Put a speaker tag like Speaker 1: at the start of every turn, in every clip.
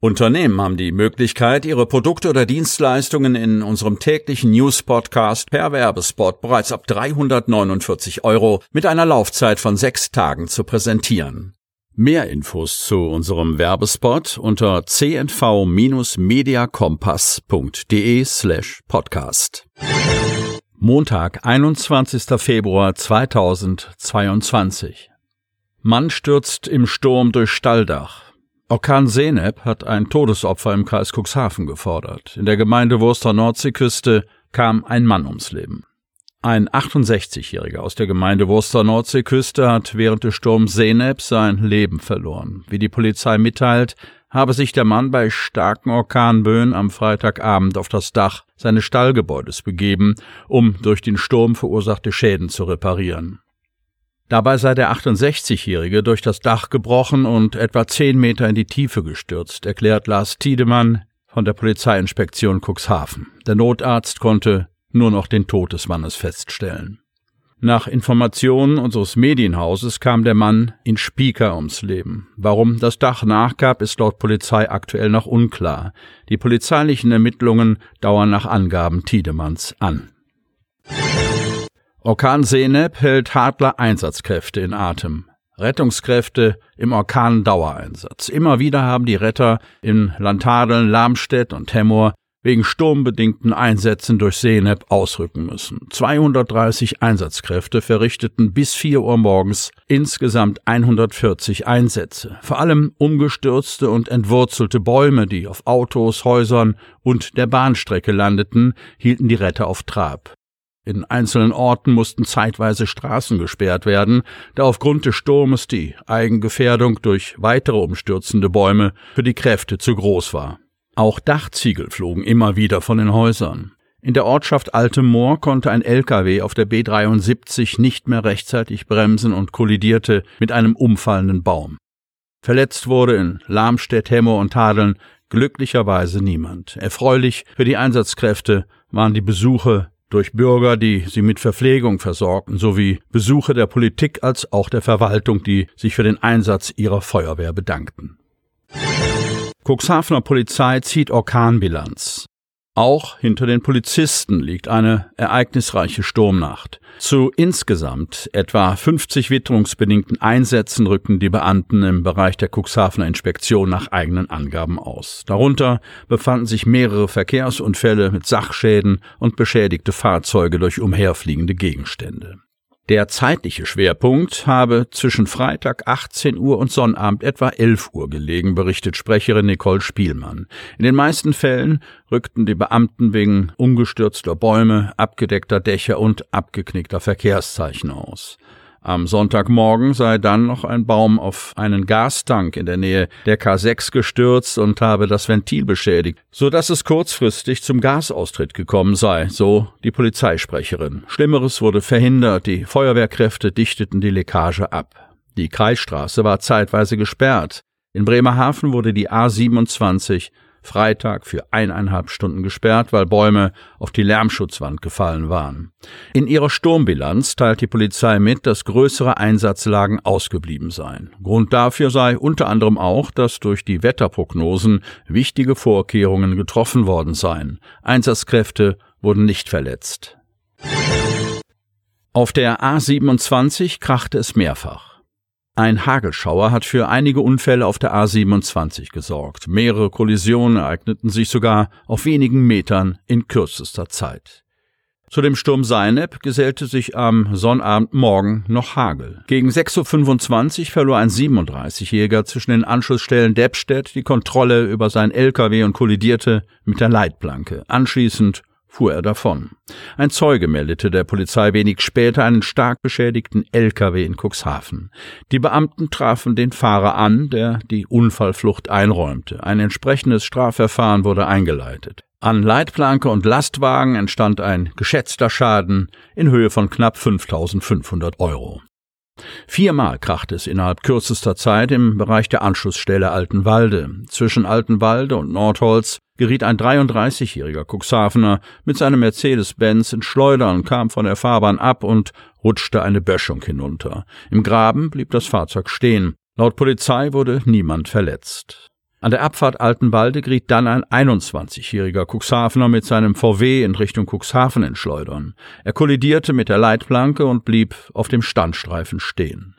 Speaker 1: Unternehmen haben die Möglichkeit, ihre Produkte oder Dienstleistungen in unserem täglichen News-Podcast per Werbespot bereits ab 349 Euro mit einer Laufzeit von sechs Tagen zu präsentieren. Mehr Infos zu unserem Werbespot unter cnv-mediacompass.de slash podcast. Montag, 21. Februar 2022. Mann stürzt im Sturm durch Stalldach. Orkan Seneb hat ein Todesopfer im Kreis Cuxhaven gefordert. In der Gemeinde Wurster Nordseeküste kam ein Mann ums Leben. Ein 68-Jähriger aus der Gemeinde Wurster Nordseeküste hat während des Sturms Seneb sein Leben verloren. Wie die Polizei mitteilt, habe sich der Mann bei starken Orkanböen am Freitagabend auf das Dach seines Stallgebäudes begeben, um durch den Sturm verursachte Schäden zu reparieren. Dabei sei der 68-Jährige durch das Dach gebrochen und etwa zehn Meter in die Tiefe gestürzt, erklärt Lars Tiedemann von der Polizeiinspektion Cuxhaven. Der Notarzt konnte nur noch den Tod des Mannes feststellen. Nach Informationen unseres Medienhauses kam der Mann in Spieker ums Leben. Warum das Dach nachgab, ist laut Polizei aktuell noch unklar. Die polizeilichen Ermittlungen dauern nach Angaben Tiedemanns an. Orkan Seneb hält Hadler Einsatzkräfte in Atem. Rettungskräfte im Orkan-Dauereinsatz. Immer wieder haben die Retter in Landhadeln, Lamstedt und Hemmoor wegen sturmbedingten Einsätzen durch Seneb ausrücken müssen. 230 Einsatzkräfte verrichteten bis 4 Uhr morgens insgesamt 140 Einsätze. Vor allem umgestürzte und entwurzelte Bäume, die auf Autos, Häusern und der Bahnstrecke landeten, hielten die Retter auf Trab. In einzelnen Orten mussten zeitweise Straßen gesperrt werden, da aufgrund des Sturmes die Eigengefährdung durch weitere umstürzende Bäume für die Kräfte zu groß war. Auch Dachziegel flogen immer wieder von den Häusern. In der Ortschaft Alte Moor konnte ein LKW auf der B73 nicht mehr rechtzeitig bremsen und kollidierte mit einem umfallenden Baum. Verletzt wurde in Lamstedt, Hemmo und Tadeln glücklicherweise niemand. Erfreulich für die Einsatzkräfte waren die Besuche durch Bürger, die sie mit Verpflegung versorgten, sowie Besuche der Politik als auch der Verwaltung, die sich für den Einsatz ihrer Feuerwehr bedankten. Cuxhavener Polizei zieht Orkanbilanz. Auch hinter den Polizisten liegt eine ereignisreiche Sturmnacht. Zu insgesamt etwa 50 witterungsbedingten Einsätzen rücken die Beamten im Bereich der Cuxhavener Inspektion nach eigenen Angaben aus. Darunter befanden sich mehrere Verkehrsunfälle mit Sachschäden und beschädigte Fahrzeuge durch umherfliegende Gegenstände. Der zeitliche Schwerpunkt habe zwischen Freitag 18 Uhr und Sonnabend etwa 11 Uhr gelegen, berichtet Sprecherin Nicole Spielmann. In den meisten Fällen rückten die Beamten wegen umgestürzter Bäume, abgedeckter Dächer und abgeknickter Verkehrszeichen aus. Am Sonntagmorgen sei dann noch ein Baum auf einen Gastank in der Nähe der K6 gestürzt und habe das Ventil beschädigt, so dass es kurzfristig zum Gasaustritt gekommen sei, so die Polizeisprecherin. Schlimmeres wurde verhindert, die Feuerwehrkräfte dichteten die Leckage ab. Die Kreisstraße war zeitweise gesperrt. In Bremerhaven wurde die A27 Freitag für eineinhalb Stunden gesperrt, weil Bäume auf die Lärmschutzwand gefallen waren. In ihrer Sturmbilanz teilt die Polizei mit, dass größere Einsatzlagen ausgeblieben seien. Grund dafür sei unter anderem auch, dass durch die Wetterprognosen wichtige Vorkehrungen getroffen worden seien. Einsatzkräfte wurden nicht verletzt. Auf der A27 krachte es mehrfach. Ein Hagelschauer hat für einige Unfälle auf der A27 gesorgt. Mehrere Kollisionen ereigneten sich sogar auf wenigen Metern in kürzester Zeit. Zu dem Sturm Seinep gesellte sich am Sonnabendmorgen noch Hagel. Gegen 6.25 Uhr verlor ein 37-Jähriger zwischen den Anschlussstellen Deppstedt die Kontrolle über sein LKW und kollidierte mit der Leitplanke. Anschließend fuhr er davon. Ein Zeuge meldete der Polizei wenig später einen stark beschädigten LKW in Cuxhaven. Die Beamten trafen den Fahrer an, der die Unfallflucht einräumte. Ein entsprechendes Strafverfahren wurde eingeleitet. An Leitplanke und Lastwagen entstand ein geschätzter Schaden in Höhe von knapp 5500 Euro. Viermal krachte es innerhalb kürzester Zeit im Bereich der Anschlussstelle Altenwalde. Zwischen Altenwalde und Nordholz geriet ein 33-jähriger Cuxhavener mit seinem Mercedes-Benz in Schleudern, kam von der Fahrbahn ab und rutschte eine Böschung hinunter. Im Graben blieb das Fahrzeug stehen. Laut Polizei wurde niemand verletzt. An der Abfahrt Altenwalde geriet dann ein 21-jähriger Cuxhavener mit seinem VW in Richtung Cuxhaven in Schleudern. Er kollidierte mit der Leitplanke und blieb auf dem Standstreifen stehen.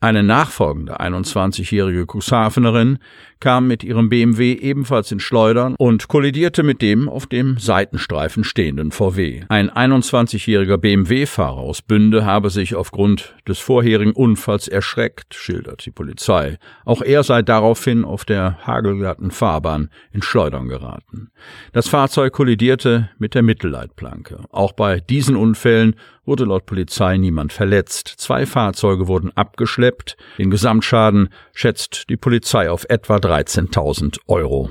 Speaker 1: Eine nachfolgende 21-jährige Cuxhavenerin kam mit ihrem BMW ebenfalls in Schleudern und kollidierte mit dem auf dem Seitenstreifen stehenden VW. Ein 21-jähriger BMW-Fahrer aus Bünde habe sich aufgrund des vorherigen Unfalls erschreckt, schildert die Polizei. Auch er sei daraufhin auf der hagelglatten Fahrbahn in Schleudern geraten. Das Fahrzeug kollidierte mit der Mittelleitplanke. Auch bei diesen Unfällen wurde laut Polizei niemand verletzt. Zwei Fahrzeuge wurden abgeschleppt. Den Gesamtschaden schätzt die Polizei auf etwa 13.000 Euro.